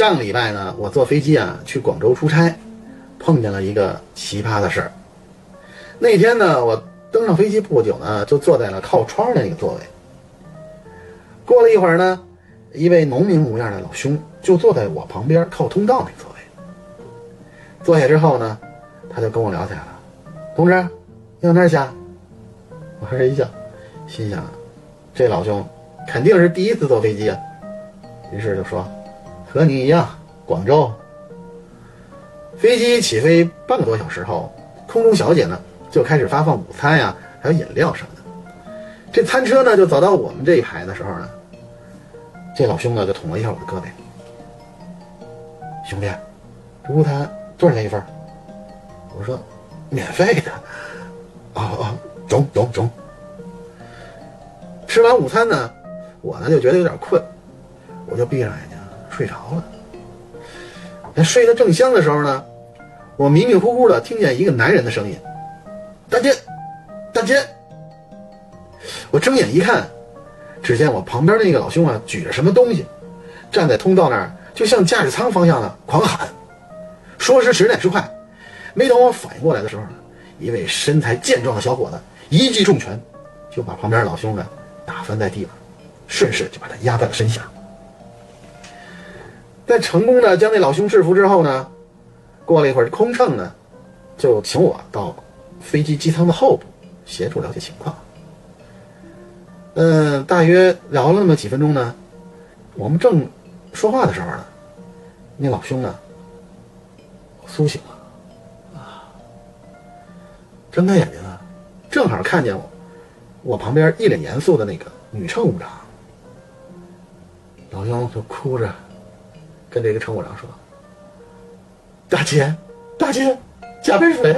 上礼拜呢，我坐飞机啊去广州出差，碰见了一个奇葩的事儿。那天呢，我登上飞机不久呢，就坐在了靠窗的那个座位。过了一会儿呢，一位农民模样的老兄就坐在我旁边靠通道那个座位。坐下之后呢，他就跟我聊起来了：“同志，你往哪儿去？”我这一笑，心想，这老兄肯定是第一次坐飞机啊。于是就说。和你一样，广州。飞机起飞半个多小时后，空中小姐呢就开始发放午餐呀，还有饮料什么的。这餐车呢就走到我们这一排的时候呢，这老兄呢就捅了一下我的胳膊。兄弟，这午餐多少钱一份？我说免费的。哦哦，中中中。吃完午餐呢，我呢就觉得有点困，我就闭上眼睛。睡着了，睡得正香的时候呢，我迷迷糊糊的听见一个男人的声音：“大姐，大姐。”我睁眼一看，只见我旁边那个老兄啊，举着什么东西，站在通道那儿，就向驾驶舱方向呢狂喊。说时迟，那时快，没等我反应过来的时候呢，一位身材健壮的小伙子一记重拳，就把旁边老兄呢打翻在地上，顺势就把他压在了身下。在成功的将那老兄制服之后呢，过了一会儿，空乘呢就请我到飞机机舱的后部协助了解情况。嗯，大约聊了那么几分钟呢，我们正说话的时候呢，那老兄呢苏醒了，啊，睁开眼睛啊，正好看见我我旁边一脸严肃的那个女乘务长，老兄就哭着。跟这个乘务长说：“大姐，大姐，加杯水。”